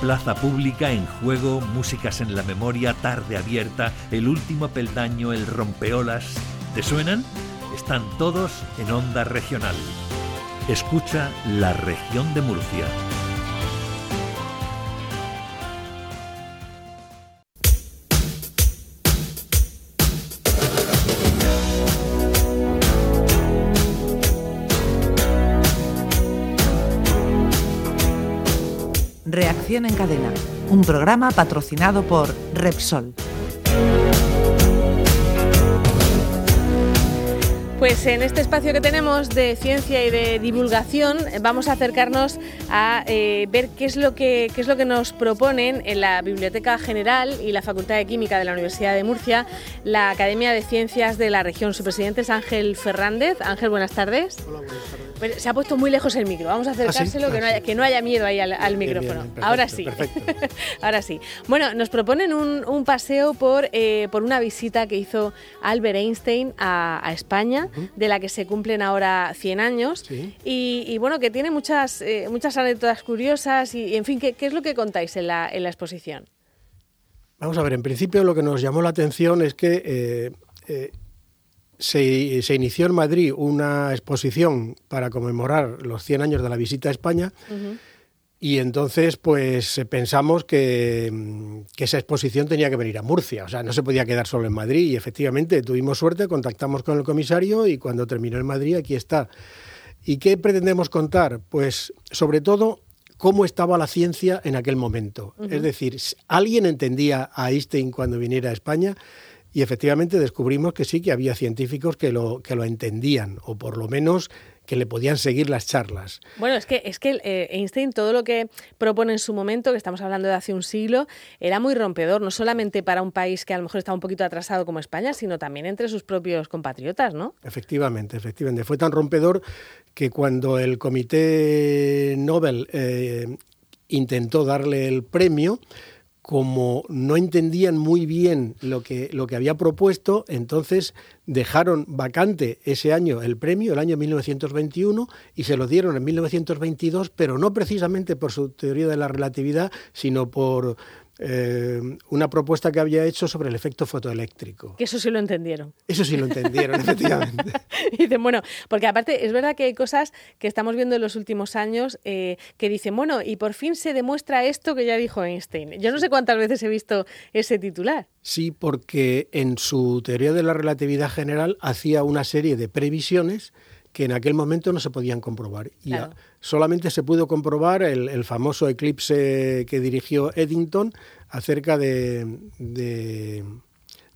Plaza Pública en juego, músicas en la memoria, tarde abierta, el último peldaño, el rompeolas. ¿Te suenan? Están todos en onda regional. Escucha la región de Murcia. Reacción en cadena, un programa patrocinado por Repsol. Pues en este espacio que tenemos de ciencia y de divulgación vamos a acercarnos a eh, ver qué es, lo que, qué es lo que nos proponen en la Biblioteca General y la Facultad de Química de la Universidad de Murcia, la Academia de Ciencias de la Región. Su presidente es Ángel Fernández. Ángel, buenas tardes. Hola, buenas tardes. Pues se ha puesto muy lejos el micro. Vamos a acercárselo, ¿Ah, sí? que, no Ah, haya, que no haya miedo ahí al, al Bien, bien, micrófono. bien, perfecto, Ahora sí. perfecto. Ahora sí. Bueno, nos proponen un, un paseo por, eh, por una visita que hizo Albert Einstein a, a España, de la que se cumplen ahora 100 años. Sí. Y, y bueno, que tiene muchas, eh, muchas anécdotas curiosas. Y, y, en fin, ¿qué, qué es lo que contáis en la, en la exposición? Vamos a ver, en principio lo que nos llamó la atención es que eh, eh, se, se inició en Madrid una exposición para conmemorar los 100 años de la visita a España y entonces pues eh, pensamos que, mm, que esa exposición tenía que venir a Murcia, o sea, no se podía quedar solo en Madrid y efectivamente tuvimos suerte, contactamos con el comisario y cuando terminó en Madrid aquí está. ¿Y qué pretendemos contar? Pues sobre todo cómo estaba la ciencia en aquel momento. Es decir, ¿alguien entendía a Einstein cuando viniera a España? Y efectivamente descubrimos que sí, que había científicos que lo, que lo entendían, o por lo menos que le podían seguir las charlas. Bueno, es que, es que eh, Einstein todo lo que propone en su momento, que estamos hablando de hace un siglo, era muy rompedor, no solamente para un país que a lo mejor está un poquito atrasado como España, sino también entre sus propios compatriotas, ¿no? Efectivamente, efectivamente. Fue tan rompedor que cuando el Comité Nobel eh, intentó darle el premio, como no entendían muy bien lo que, lo que había propuesto, entonces dejaron vacante ese año el premio, el año 1921, y se lo dieron en 1922, pero no precisamente por su teoría de la relatividad, sino por eh, una propuesta que había hecho sobre el efecto fotoeléctrico. Que eso sí lo entendieron. Eso sí lo entendieron, efectivamente. Y dicen, bueno, porque aparte es verdad que hay cosas que estamos viendo en los últimos años eh, que dicen, bueno, y por fin se demuestra esto que ya dijo Einstein. Yo no sé cuántas veces he visto ese titular. Sí, porque en su teoría de la relatividad general hacía una serie de previsiones que en aquel momento no se podían comprobar. Y Claro. solamente se pudo comprobar el, el famoso eclipse que dirigió Eddington acerca de, de-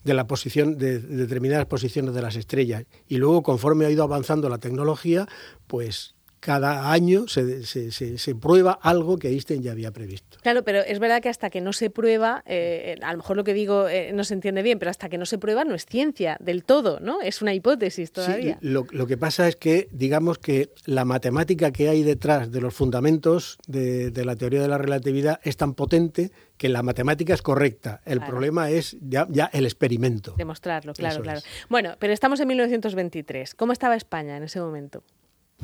de la posición de, de determinadas posiciones de las estrellas. Y luego, conforme ha ido avanzando la tecnología, pues cada año se, se- se- se prueba algo que Einstein ya había previsto. Claro, pero es verdad que hasta que no se prueba, eh, a lo mejor lo que digo eh, no se entiende bien, pero hasta que no se prueba no es ciencia del todo, ¿no? Es una hipótesis todavía. Sí, lo, lo que pasa es que, digamos que la matemática que hay detrás de los fundamentos de, de la teoría de la relatividad es tan potente que la matemática es correcta. El Claro. problema es ya, ya el experimento. Demostrarlo, claro, Eso claro. es. Bueno, pero estamos en 1923. ¿Cómo estaba España en ese momento?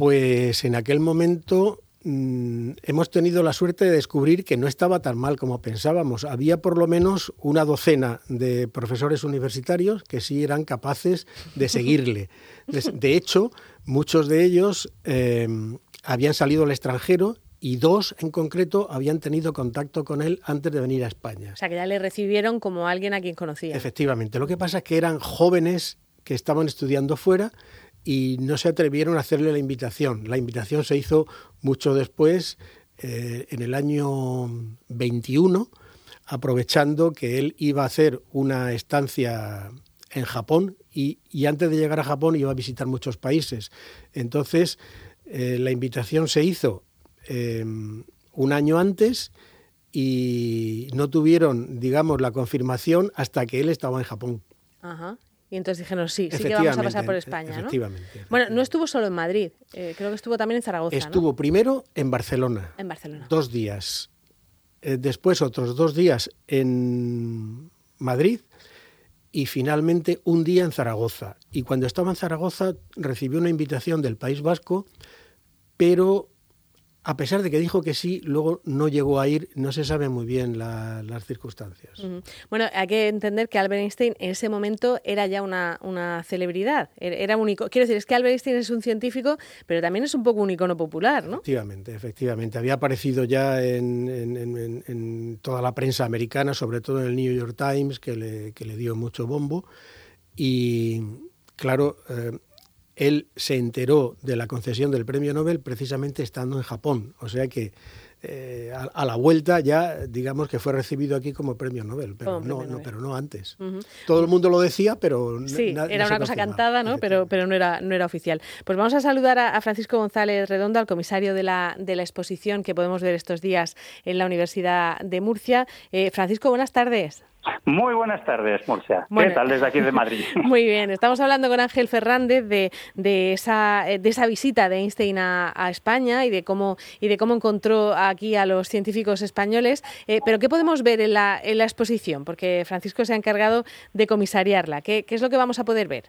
Pues en aquel momento mm, hemos tenido la suerte de descubrir que no estaba tan mal como pensábamos. Había por lo menos una docena de profesores universitarios que sí eran capaces de seguirle. De, de hecho, muchos de ellos eh, habían salido al extranjero y dos en concreto habían tenido contacto con él antes de venir a España. O sea, que ya le recibieron como alguien a quien conocía. Efectivamente. Lo que pasa es que eran jóvenes que estaban estudiando fuera y no se atrevieron a hacerle la invitación. La invitación se hizo mucho después, eh, en el año 21, aprovechando que él iba a hacer una estancia en Japón y, y antes de llegar a Japón iba a visitar muchos países. Entonces, eh, la invitación se hizo eh, un año antes y no tuvieron, digamos, la confirmación hasta que él estaba en Japón. Ajá. Y entonces dijeron, sí, sí que vamos a pasar por España, ¿no? Efectivamente. Bueno, no estuvo solo en Madrid, eh, creo que estuvo también en Zaragoza, ¿no? Estuvo primero en Barcelona, En Barcelona. dos días. Eh, después otros dos días en Madrid y finalmente un día en Zaragoza. Y cuando estaba en Zaragoza recibió una invitación del País Vasco, pero a pesar de que dijo que sí, luego no llegó a ir, no se sabe muy bien las circunstancias. Bueno, hay que entender que Albert Einstein en ese momento era ya una, celebridad, er, era único. Quiero decir, es que Albert Einstein es un científico, pero también es un poco un icono popular, ¿no? Efectivamente, efectivamente. Había aparecido ya en, toda la prensa americana, sobre todo en el New York Times, que le, que le dio mucho bombo. Y claro, eh, él se enteró de la concesión del premio Nobel precisamente estando en Japón. O sea que eh, a, la vuelta ya digamos que fue recibido aquí como premio Nobel, pero, no, no, pero no antes. Todo el mundo lo decía, pero sí, era una cosa cantada, ¿no? Pero, pero no era no era oficial. Pues vamos a saludar a, Francisco González Redondo, al comisario de la de la exposición que podemos ver estos días en la Universidad de Murcia. Eh, Francisco, buenas tardes. Muy buenas tardes, Murcia. ¿Qué tal desde aquí de Madrid? Muy bien, estamos hablando con Ángel Fernández de, de, esa, de esa visita de Einstein a, España y de cómo y de cómo encontró aquí a los científicos españoles. Eh, pero ¿qué podemos ver en la, en la exposición? Porque Francisco se ha encargado de comisariarla. ¿Qué, ¿Qué es lo que vamos a poder ver?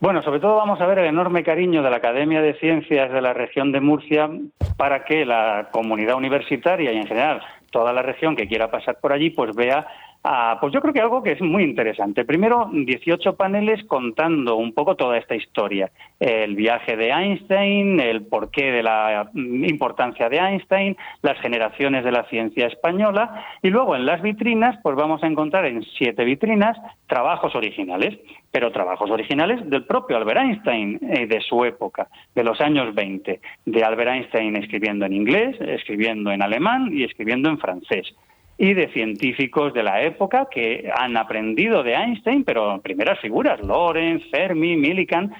Bueno, sobre todo vamos a ver el enorme cariño de la Academia de Ciencias de la región de Murcia para que la comunidad universitaria y en general toda la región que quiera pasar por allí pues vea Ah, pues yo creo que algo que es muy interesante. Primero, 18 paneles contando un poco toda esta historia. El viaje de Einstein, el porqué de la importancia de Einstein, las generaciones de la ciencia española. Y luego en las vitrinas, pues vamos a encontrar en siete vitrinas trabajos originales, pero trabajos originales del propio Albert Einstein, eh, de su época, de los años 20. De Albert Einstein escribiendo en inglés, escribiendo en alemán y escribiendo en francés y de científicos de la época que han aprendido de Einstein, pero primeras figuras, Lorenz, Fermi, Millikan,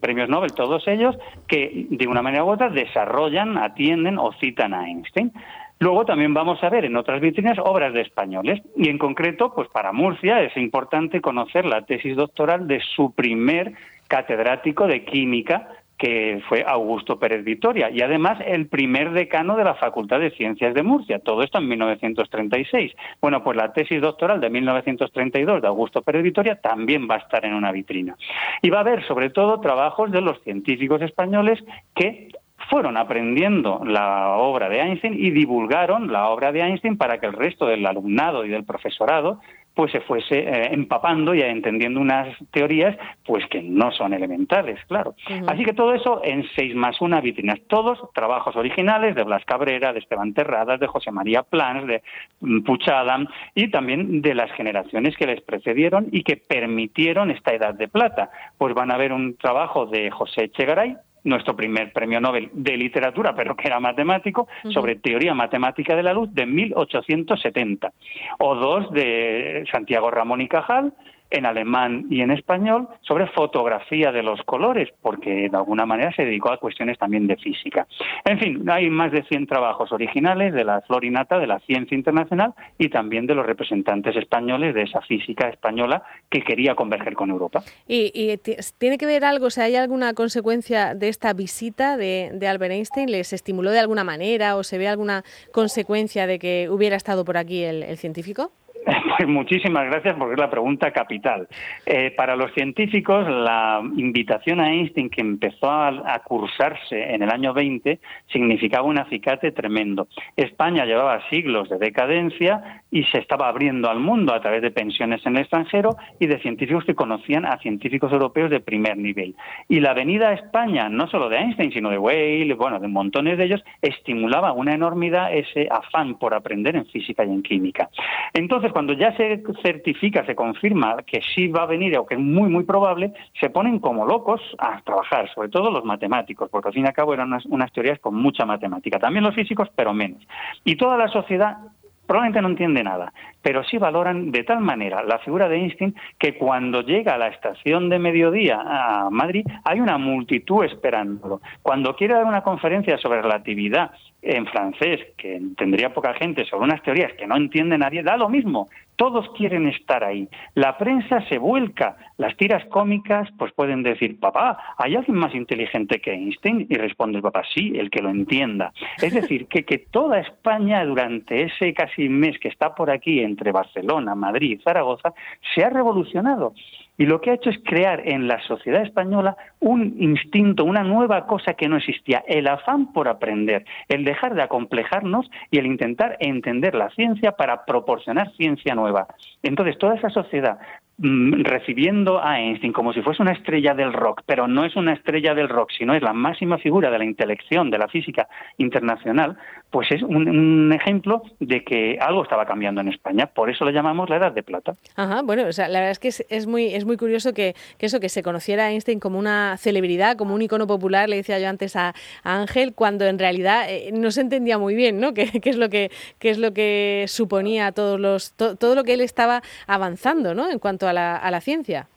premios Nobel, todos ellos, que de una manera u otra desarrollan, atienden o citan a Einstein. Luego también vamos a ver en otras vitrinas obras de españoles y en concreto, pues para Murcia es importante conocer la tesis doctoral de su primer catedrático de química que fue Augusto Pérez Vitoria y además el primer decano de la Facultad de Ciencias de Murcia, todo esto en 1936. Bueno, pues la tesis doctoral de 1932 de Augusto Pérez también va a estar en una vitrina. Y va a haber sobre todo trabajos de los científicos españoles que fueron aprendiendo la obra de Einstein y divulgaron la obra de Einstein para que el resto del alumnado y del profesorado pues se fuese eh, empapando y entendiendo unas teorías pues que no son elementales, claro. Así que todo eso en seis más una vitrinas, todos trabajos originales de Blas Cabrera, de Esteban Terradas, de José María Plans, de mm, Puchadam y también de las generaciones que les precedieron y que permitieron esta edad de plata. Pues van a ver un trabajo de José Echegaray, nuestro primer premio Nobel de literatura, pero que era matemático, sobre teoría matemática de la luz de 1870, o dos de Santiago Ramón y Cajal, en alemán y en español sobre fotografía de los colores, porque de alguna manera se dedicó a cuestiones también de física. En fin, hay más de 100 trabajos originales de la florinata, de la ciencia internacional y también de los representantes españoles de esa física española que quería converger con Europa. ¿Y, tiene que ver algo, o sea, hay alguna consecuencia de esta visita de, Albert Einstein? ¿Les estimuló de alguna manera o se ve alguna consecuencia de que hubiera estado por aquí el científico? Pues muchísimas gracias porque es la pregunta capital. Eh, para los científicos, la invitación a Einstein que empezó a, cursarse en el año 20 significaba un acicate tremendo. España llevaba siglos de decadencia y se estaba abriendo al mundo a través de pensiones en el extranjero y de científicos que conocían a científicos europeos de primer nivel. Y la venida a España, no solo de Einstein, sino de Weil, bueno, de montones de ellos, estimulaba una enormidad ese afán por aprender en física y en química. Entonces, cuando ya se certifica, se confirma que sí va a venir o que es muy, muy probable, se ponen como locos a trabajar, sobre todo los matemáticos, porque al fin y al cabo eran unas, teorías con mucha matemática. También los físicos, pero menos. Y toda la sociedad probablemente no entiende nada, pero sí valoran de tal manera la figura de Einstein que cuando llega a la estación de mediodía a Madrid hay una multitud esperándolo. Cuando quiere dar una conferencia sobre relatividad en francés, que tendría poca gente, sobre unas teorías que no entiende nadie, da lo mismo. Todos quieren estar ahí. La prensa se vuelca. Las tiras cómicas pues pueden decir, papá, ¿hay alguien más inteligente que Einstein? Y responde el papá, sí, el que lo entienda. Es decir, que, que toda España durante ese casi mes que está por aquí entre Barcelona, Madrid y Zaragoza se ha revolucionado y lo que ha hecho es crear en la sociedad española un instinto, una nueva cosa que no existía, el afán por aprender, el dejar de acomplejarnos y el intentar entender la ciencia para proporcionar ciencia nueva. Entonces, toda esa sociedad Mm, recibiendo a Einstein como si fuese una estrella del rock, pero no es una estrella del rock, sino es la máxima figura de la intelección de la física internacional, pues es un, ejemplo de que algo estaba cambiando en España. Por eso lo llamamos la Edad de Plata. Ajá, bueno, o sea, la verdad es que es, muy es muy curioso que, eso que se conociera a Einstein como una celebridad, como un icono popular, le decía yo antes a, Ángel, cuando en realidad eh, no se entendía muy bien, ¿no? ¿Qué, es lo que qué es lo que suponía todos los todo lo que él estaba avanzando, ¿no? En cuanto a la, a la ciencia.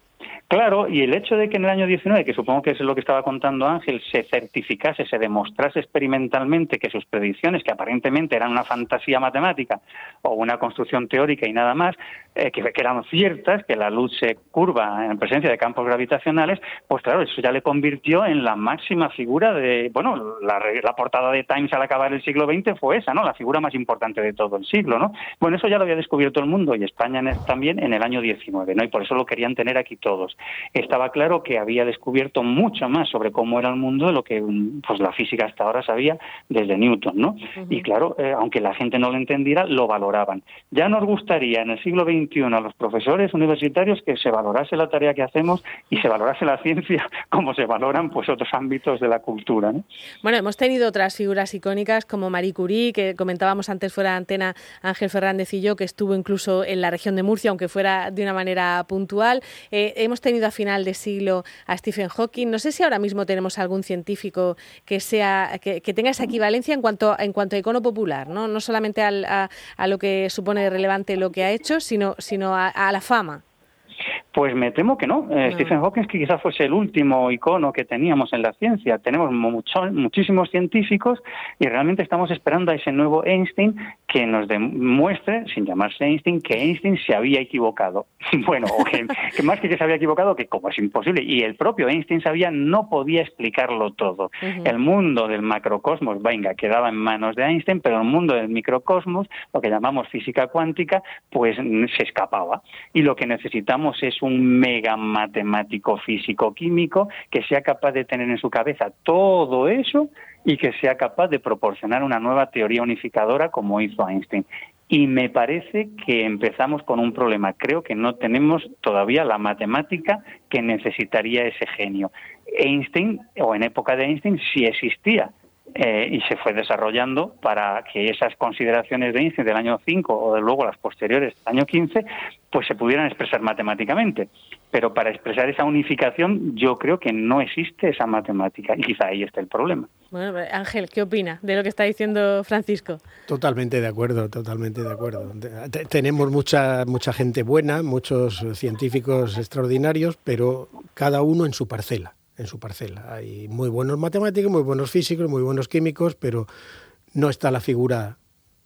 Claro, y el hecho de que en el año 19, que supongo que es lo que estaba contando Ángel, se certificase, se demostrase experimentalmente que sus predicciones, que aparentemente eran una fantasía matemática o una construcción teórica y nada más, eh, que, eran ciertas, que la luz se curva en presencia de campos gravitacionales, pues claro, eso ya le convirtió en la máxima figura de, bueno, la, la portada de Times al acabar el siglo XX fue esa, ¿no? La figura más importante de todo el siglo, ¿no? Bueno, eso ya lo había descubierto el mundo y España también en el año 19, ¿no? Y por eso lo querían tener aquí todos estaba claro que había descubierto mucho más sobre cómo era el mundo de lo que pues la física hasta ahora sabía desde Newton, ¿no? Y claro, eh, aunque la gente no lo entendiera, lo valoraban. Ya nos gustaría en el siglo XXI a los profesores universitarios que se valorase la tarea que hacemos y se valorase la ciencia como se valoran pues otros ámbitos de la cultura. Bueno, hemos tenido otras figuras icónicas como Marie Curie, que comentábamos antes fuera de antena Ángel Fernández y yo, que estuvo incluso en la región de Murcia, aunque fuera de una manera puntual. Eh, hemos tenido a final de siglo a Stephen Hawking. No sé si ahora mismo tenemos algún científico que sea que, tenga esa equivalencia en cuanto en cuanto a icono popular, no, no solamente a, lo que supone relevante lo que ha hecho, sino sino a la fama. Pues me temo que no. Eh, Stephen Hawking que quizás fuese el último icono que teníamos en la ciencia. Tenemos muchísimos científicos y realmente estamos esperando a ese nuevo Einstein que nos demuestre, sin llamarse Einstein, que Einstein se había equivocado. bueno, o que, más que que se había equivocado, que como es imposible, y el propio Einstein sabía, no podía explicarlo todo. El mundo del macrocosmos, venga, quedaba en manos de Einstein, pero el mundo del microcosmos, lo que llamamos física cuántica, pues se escapaba. Y lo que necesitamos es un mega matemático físico químico que sea capaz de tener en su cabeza todo eso y que sea capaz de proporcionar una nueva teoría unificadora como hizo Einstein. Y me parece que empezamos con un problema. Creo que no tenemos todavía la matemática que necesitaría ese genio. Einstein, o en época de Einstein, sí existía, eh, y se fue desarrollando para que esas consideraciones de Einstein del año 5 o de luego las posteriores del año 15 pues se pudieran expresar matemáticamente. Pero para expresar esa unificación yo creo que no existe esa matemática y quizá ahí está el problema. Bueno, Ángel, ¿qué opina de lo que está diciendo Francisco? Totalmente de acuerdo, totalmente de acuerdo. Tenemos mucha, mucha gente buena, muchos científicos extraordinarios, pero cada uno en su parcela en su parcela. Hay muy buenos matemáticos, muy buenos físicos, muy buenos químicos, pero no está la figura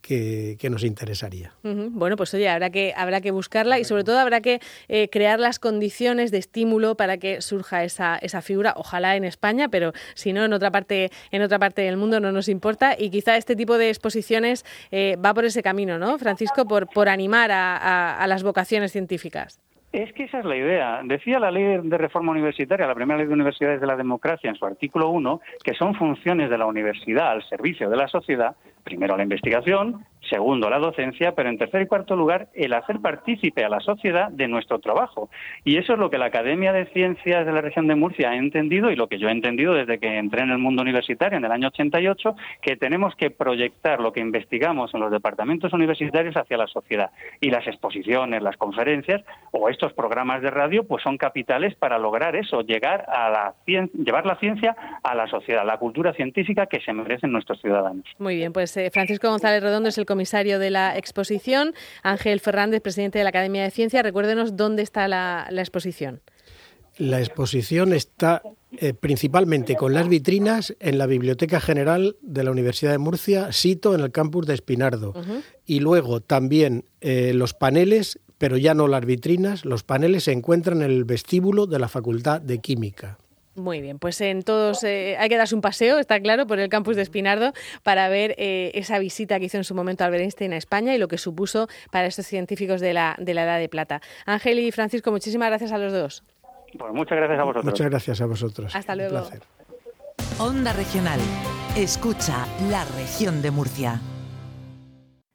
que, nos interesaría. Bueno, pues oye, habrá que, habrá que buscarla y sobre todo habrá que eh, crear las condiciones de estímulo para que surja esa, esa figura, ojalá en España, pero si no en otra parte, en otra parte del mundo no nos importa. Y quizá este tipo de exposiciones eh, va por ese camino, ¿no, Francisco? Por, por animar a las vocaciones científicas. Es que esa es la idea. Decía la ley de reforma universitaria, la primera ley de universidades de la democracia, en su artículo 1, que son funciones de la universidad al servicio de la sociedad, primero la investigación, segundo la docencia, pero en tercer y cuarto lugar el hacer partícipe a la sociedad de nuestro trabajo. Y eso es lo que la Academia de Ciencias de la región de Murcia ha entendido y lo que yo he entendido desde que entré en el mundo universitario en el año 88, que tenemos que proyectar lo que investigamos en los departamentos universitarios hacia la sociedad. Y las exposiciones, las conferencias o estos programas de radio pues son capitales para lograr eso, llegar a la llevar la ciencia a la sociedad, la cultura científica que se merecen nuestros ciudadanos. Muy bien, pues eh, Francisco González Redondo es el comisario de la exposición, Ángel Fernández, presidente de la Academia de Ciencias. Recuérdenos dónde está la, exposición. La exposición está eh, principalmente con las vitrinas en la Biblioteca General de la Universidad de Murcia, sito en el campus de Espinardo. Y luego también eh, los paneles, pero ya no las vitrinas, los paneles se encuentran en el vestíbulo de la Facultad de Química. Muy bien, pues en todos eh, hay que darse un paseo, está claro, por el campus de Espinardo para ver eh, esa visita que hizo en su momento Albert Einstein a España y lo que supuso para estos científicos de la, de la Edad de Plata. Ángel y Francisco, muchísimas gracias a los dos. Pues muchas gracias a vosotros. Muchas gracias a vosotros. Hasta luego. Onda Regional. Escucha la región de Murcia.